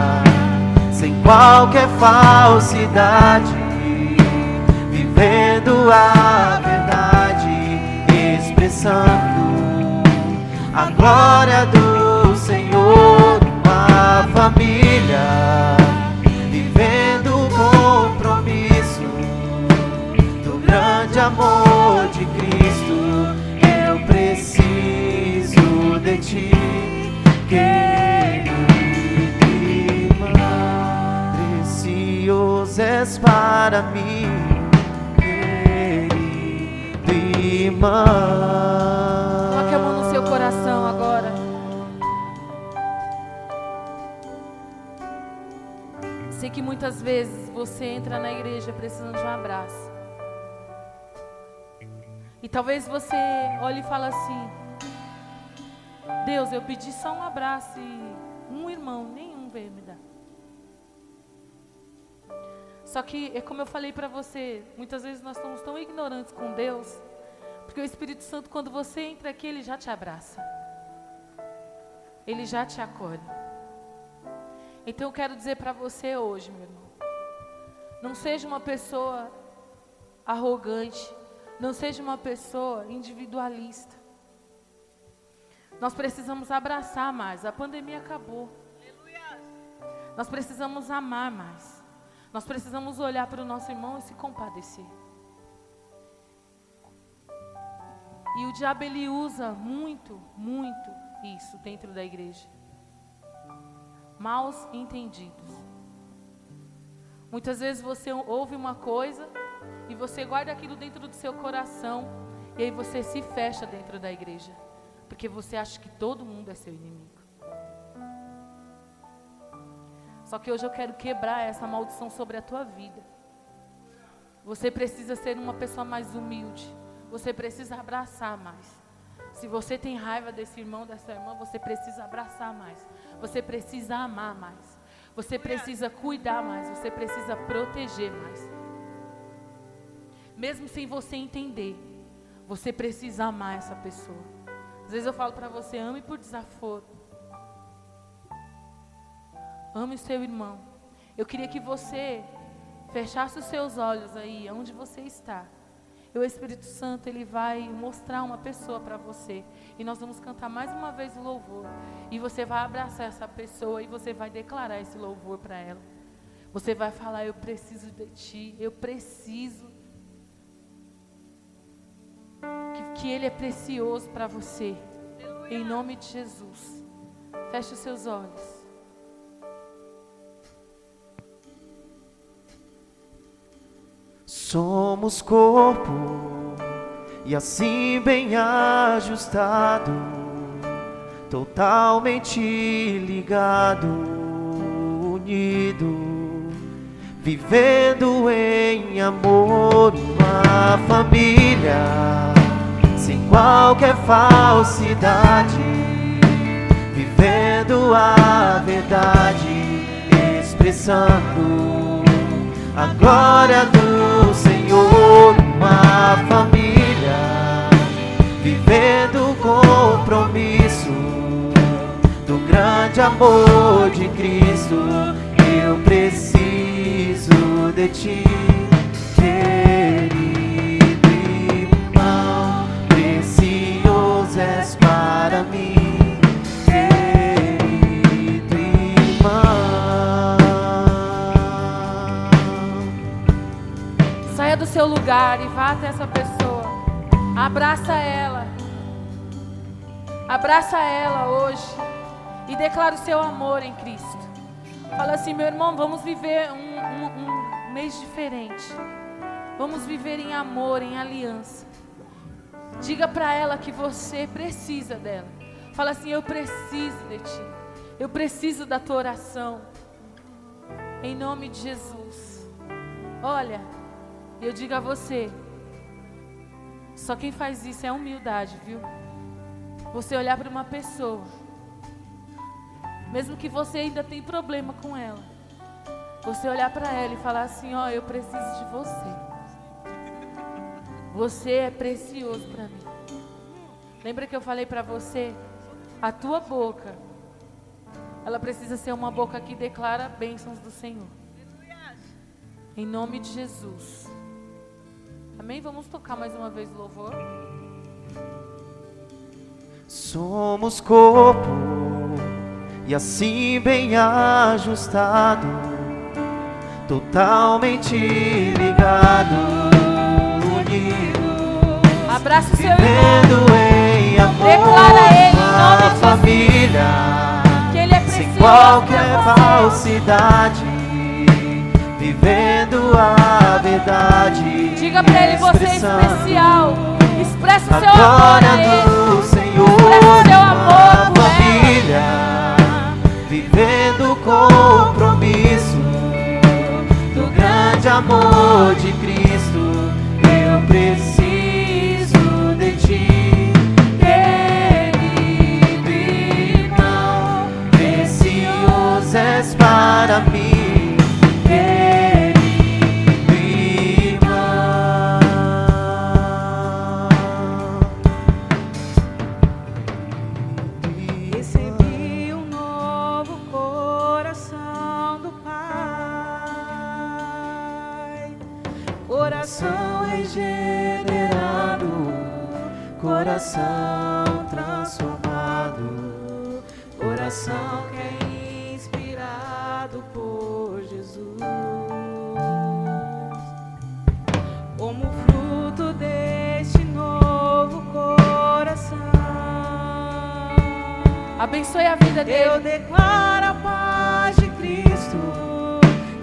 qualquer falsidade, vivendo a verdade, expressando a glória do és para mim, querida irmã. Coloque a mão no seu coração agora. Sei que muitas vezes você entra na igreja precisando de um abraço. E talvez você olhe e fale assim: Deus, eu pedi só um abraço e um irmão, nenhum veio Só que é como eu falei para você, muitas vezes nós somos tão ignorantes com Deus, porque o Espírito Santo, quando você entra aqui, ele já te abraça. Ele já te acolhe. Então eu quero dizer para você hoje, meu irmão, não seja uma pessoa arrogante, não seja uma pessoa individualista. Nós precisamos abraçar mais. A pandemia acabou. Nós precisamos amar mais. Nós precisamos olhar para o nosso irmão e se compadecer. E o diabo ele usa muito, muito isso dentro da igreja. Maus entendidos. Muitas vezes você ouve uma coisa e você guarda aquilo dentro do seu coração e aí você se fecha dentro da igreja, porque você acha que todo mundo é seu inimigo. Só que hoje eu quero quebrar essa maldição sobre a tua vida. Você precisa ser uma pessoa mais humilde. Você precisa abraçar mais. Se você tem raiva desse irmão, dessa irmã, você precisa abraçar mais. Você precisa amar mais. Você precisa cuidar mais. Você precisa proteger mais. Mesmo sem você entender, você precisa amar essa pessoa. Às vezes eu falo para você, ame por desaforo. Ame seu irmão. Eu queria que você fechasse os seus olhos aí, onde você está. E o Espírito Santo, ele vai mostrar uma pessoa para você. E nós vamos cantar mais uma vez o louvor. E você vai abraçar essa pessoa e você vai declarar esse louvor para ela. Você vai falar: Eu preciso de ti, eu preciso. Que, que Ele é precioso para você. Em nome de Jesus. Feche os seus olhos. Somos corpo e assim bem ajustado, totalmente ligado, unido, vivendo em amor, uma família, sem qualquer falsidade, vivendo a verdade, expressando a glória do Senhor, uma família vivendo o compromisso do grande amor de Cristo. Eu preciso de ti, Do seu lugar e vá até essa pessoa. Abraça ela. Abraça ela hoje. E declara o seu amor em Cristo. Fala assim, meu irmão, vamos viver um, um- um mês diferente. Vamos viver em amor, em aliança. Diga para ela que você precisa dela. Fala assim, eu preciso de ti. Eu preciso da tua oração. Em nome de Jesus. Olha, eu digo a você, só quem faz isso é humildade, viu? Você olhar para uma pessoa, mesmo que você ainda tenha problema com ela, você olhar para ela e falar assim: Ó, eu preciso de você. Você é precioso para mim. Lembra que eu falei para você? A tua boca, ela precisa ser uma boca que declara bênçãos do Senhor. Em nome de Jesus. Amém? Vamos tocar mais uma vez o louvor. Somos corpo e assim bem ajustado, totalmente ligado, unido, Abraça o seu irmão. em amor, Declara ele em nome de família, Que ele é sem qualquer falsidade, vivendo a verdade. Diga pra ele, você é especial. Expressa o seu amor a ele. Senhor, Expressa o seu amor por ela. família, vivendo o compromisso do grande amor de Cristo. Eu preciso eu declaro a paz de Cristo,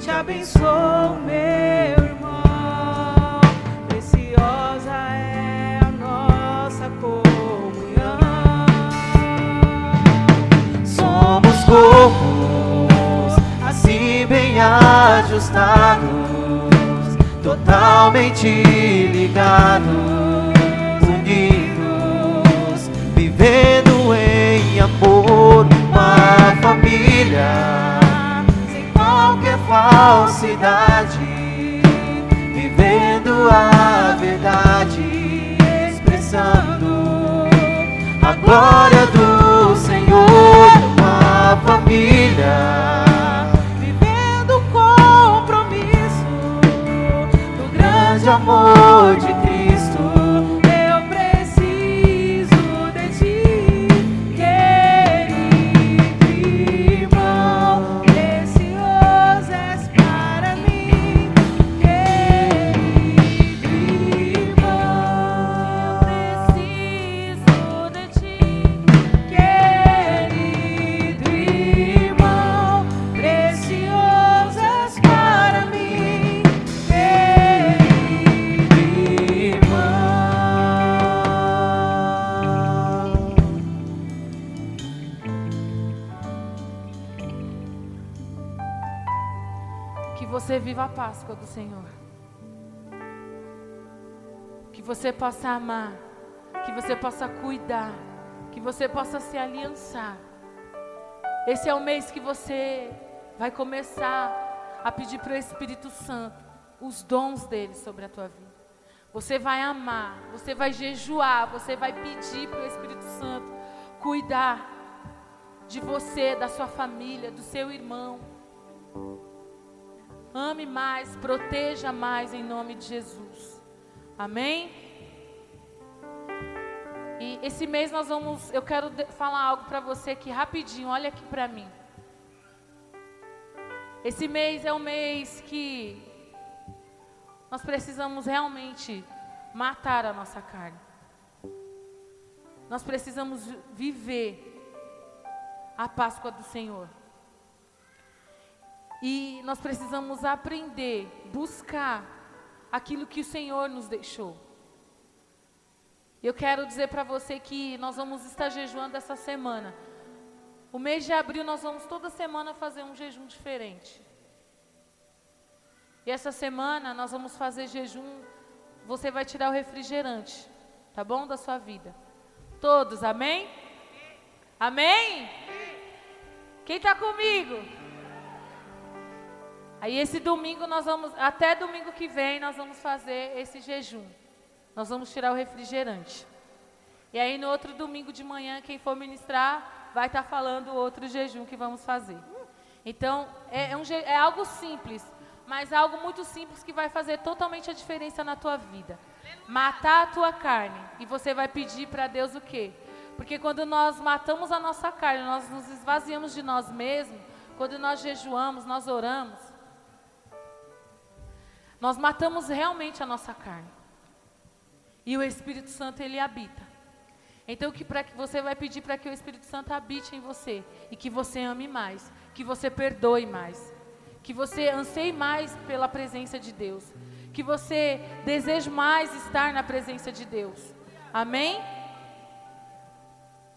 te abençoo, meu irmão. Preciosa é a nossa comunhão. Somos corpos assim bem ajustados, totalmente ligados, unidos, vivendo família, sem qualquer falsidade, vivendo a verdade, expressando a glória do Senhor, uma família. Vivendo compromisso do grande amor de você viva a Páscoa do Senhor. Que você possa amar. Que você possa cuidar. Que você possa se aliançar. Esse é o mês que você vai começar a pedir para o Espírito Santo os dons dele sobre a tua vida. Você vai amar, você vai jejuar, você vai pedir para o Espírito Santo cuidar de você, da sua família, do seu irmão. Ame mais, proteja mais em nome de Jesus. Amém? E esse mês nós vamos, eu quero falar algo para você aqui rapidinho, olha aqui para mim. Esse mês é um mês que nós precisamos realmente matar a nossa carne. Nós precisamos vi- viver a Páscoa do Senhor. E nós precisamos aprender, buscar aquilo que o Senhor nos deixou. Eu quero dizer para você que nós vamos estar jejuando essa semana. O mês de abril nós vamos toda semana fazer um jejum diferente. E essa semana nós vamos fazer jejum. Você vai tirar o refrigerante, tá bom? Da sua vida. Todos, amém? Amém? Quem está comigo? Aí esse domingo nós vamos, até domingo que vem nós vamos fazer esse jejum. Nós vamos tirar o refrigerante. E aí no outro domingo de manhã, quem for ministrar vai estar falando o outro jejum que vamos fazer. Então é, é um é algo simples, mas algo muito simples que vai fazer totalmente a diferença na tua vida. Matar a tua carne. E você vai pedir para Deus o quê? Porque quando nós matamos a nossa carne, nós nos esvaziamos de nós mesmos, quando nós jejuamos, nós oramos, nós matamos realmente a nossa carne. E o Espírito Santo ele habita. Então que para que você vai pedir para que o Espírito Santo habite em você e que você ame mais, que você perdoe mais, que você anseie mais pela presença de Deus, que você deseje mais estar na presença de Deus. Amém?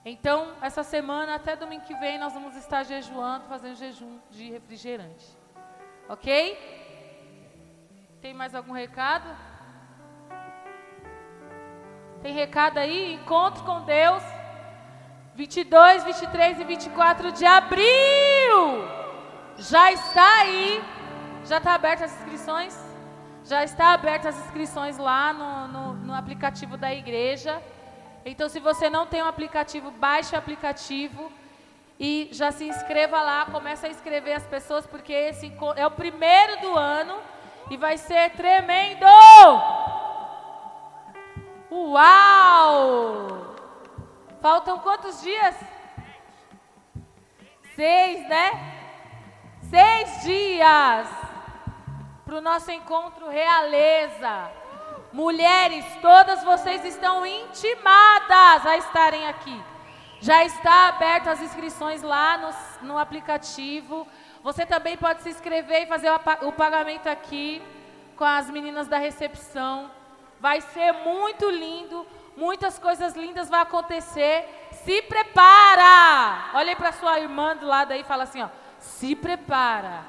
Então, essa semana até domingo que vem nós vamos estar jejuando, fazendo jejum de refrigerante. OK? Tem mais algum recado? Tem recado aí? Encontro com Deus. 22, 23 e 24 de abril. Já está aí. Já está aberta as inscrições? Já está aberta as inscrições lá no, no, no aplicativo da igreja. Então, se você não tem o aplicativo, baixe o aplicativo e já se inscreva lá. Comece a inscrever as pessoas, porque esse é o primeiro do ano e vai ser tremendo! Uau! Faltam quantos dias? Seis, né? Seis dias para o nosso encontro realeza. Mulheres, todas vocês estão intimadas a estarem aqui. Já está aberto as inscrições lá no, no aplicativo. Você também pode se inscrever e fazer o, pagamento aqui com as meninas da recepção. Vai ser muito lindo, muitas coisas lindas vão acontecer. Se prepara! Olhe para sua irmã do lado aí e fala assim, ó, se prepara.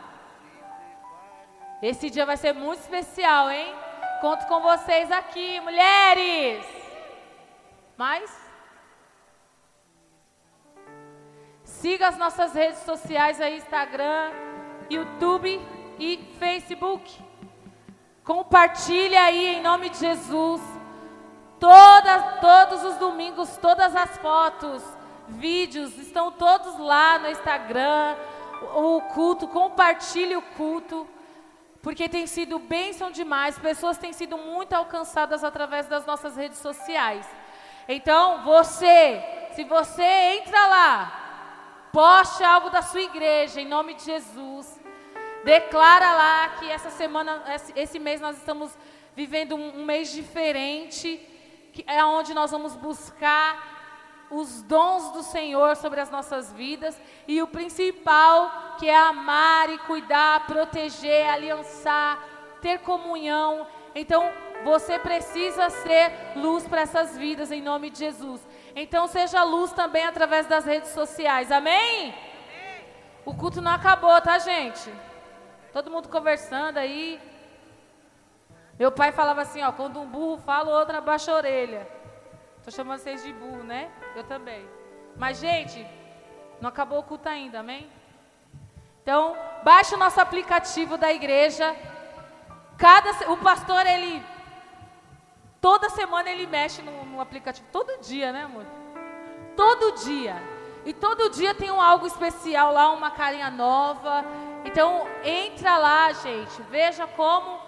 Esse dia vai ser muito especial, hein? Conto com vocês aqui, mulheres. Mais? Siga as nossas redes sociais aí, Instagram, YouTube e Facebook. Compartilhe aí em nome de Jesus. Todos os domingos, todas as fotos, vídeos, estão todos lá no Instagram. O culto, compartilhe o culto, porque tem sido bênção demais. Pessoas têm sido muito alcançadas através das nossas redes sociais. Então, você, se você entra lá, poste algo da sua igreja, em nome de Jesus. Declara lá que essa semana, esse mês nós estamos vivendo um, mês diferente, que é onde nós vamos buscar os dons do Senhor sobre as nossas vidas e o principal, que é amar e cuidar, proteger, aliançar, ter comunhão. Então, você precisa ser luz para essas vidas em nome de Jesus. Então, seja luz também através das redes sociais. Amém? O culto não acabou, tá, gente? Todo mundo conversando aí. Meu pai falava assim, ó, quando um burro fala, o outro abaixa a orelha. Tô chamando vocês de burro, né? Eu também. Mas, gente, não acabou o culto ainda, amém? Então, baixe o nosso aplicativo da igreja. Cada, o pastor, ele. Toda semana ele mexe no, no aplicativo. Todo dia, né, amor? Todo dia. E todo dia tem um algo especial lá, uma carinha nova. Então, entra lá, gente, veja como.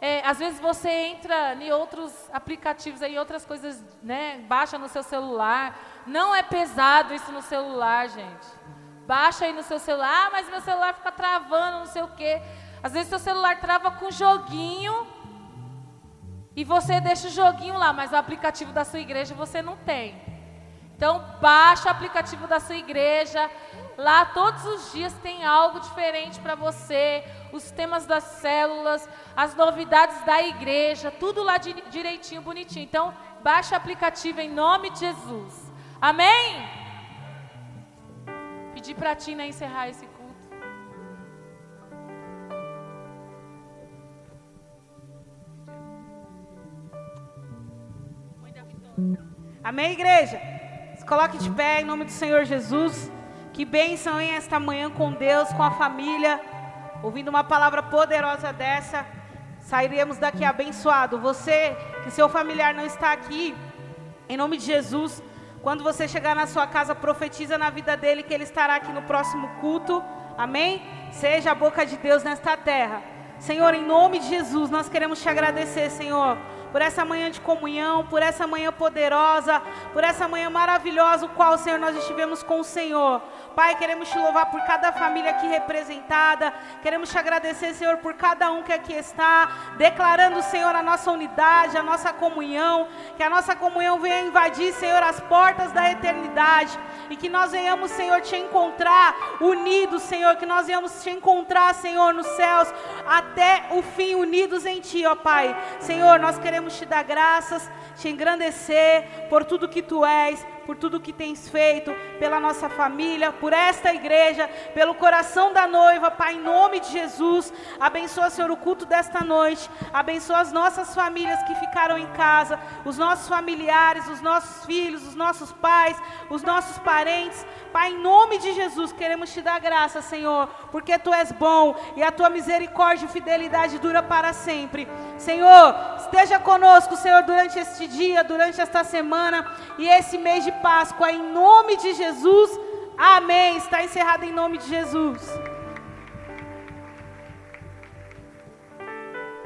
É, às vezes você entra em outros aplicativos, em outras coisas, né? Baixa no seu celular. Não é pesado isso no celular, gente. Baixa aí no seu celular, ah, mas meu celular fica travando, não sei o quê. Às vezes seu celular trava com joguinho e você deixa o joguinho lá, mas o aplicativo da sua igreja você não tem. Então baixa o aplicativo da sua igreja, Lá todos os dias tem algo diferente para você, os temas das células, as novidades da igreja, tudo lá direitinho, bonitinho. Então, baixa o aplicativo em nome de Jesus. Amém? Pedir para a Tina encerrar esse Amém, igreja? Se coloque de pé em nome do Senhor Jesus. Que bênção em esta manhã com Deus, com a família, ouvindo uma palavra poderosa dessa. Sairemos daqui abençoado. Você, que seu familiar não está aqui, em nome de Jesus, quando você chegar na sua casa, profetiza na vida dele que ele estará aqui no próximo culto. Amém? Seja a boca de Deus nesta terra. Senhor, em nome de Jesus, nós queremos te agradecer, Senhor, por essa manhã de comunhão, por essa manhã poderosa, por essa manhã maravilhosa, o qual, Senhor, nós estivemos com o Senhor. Pai, queremos te louvar por cada família aqui representada. Queremos te agradecer, Senhor, por cada um que aqui está, declarando, Senhor, a nossa unidade, a nossa comunhão, que a nossa comunhão venha invadir, Senhor, as portas da eternidade e que nós venhamos, Senhor, te encontrar unidos, Senhor, que nós venhamos te encontrar, Senhor, nos céus até o fim unidos em ti, ó Pai. Senhor, nós queremos te dar graças, te engrandecer por tudo que tu és por tudo que tens feito, pela nossa família, por esta igreja, pelo coração da noiva, Pai, em nome de Jesus. Abençoa, Senhor, o culto desta noite. Abençoa as nossas famílias que ficaram em casa, os nossos familiares, os nossos filhos, os nossos pais, os nossos parentes. Pai, em nome de Jesus, queremos te dar graça, Senhor, porque tu és bom e a tua misericórdia e fidelidade dura para sempre. Senhor, esteja conosco, Senhor, durante este dia, durante esta semana e esse mês de Páscoa, em nome de Jesus. Amém. Está encerrado em nome de Jesus.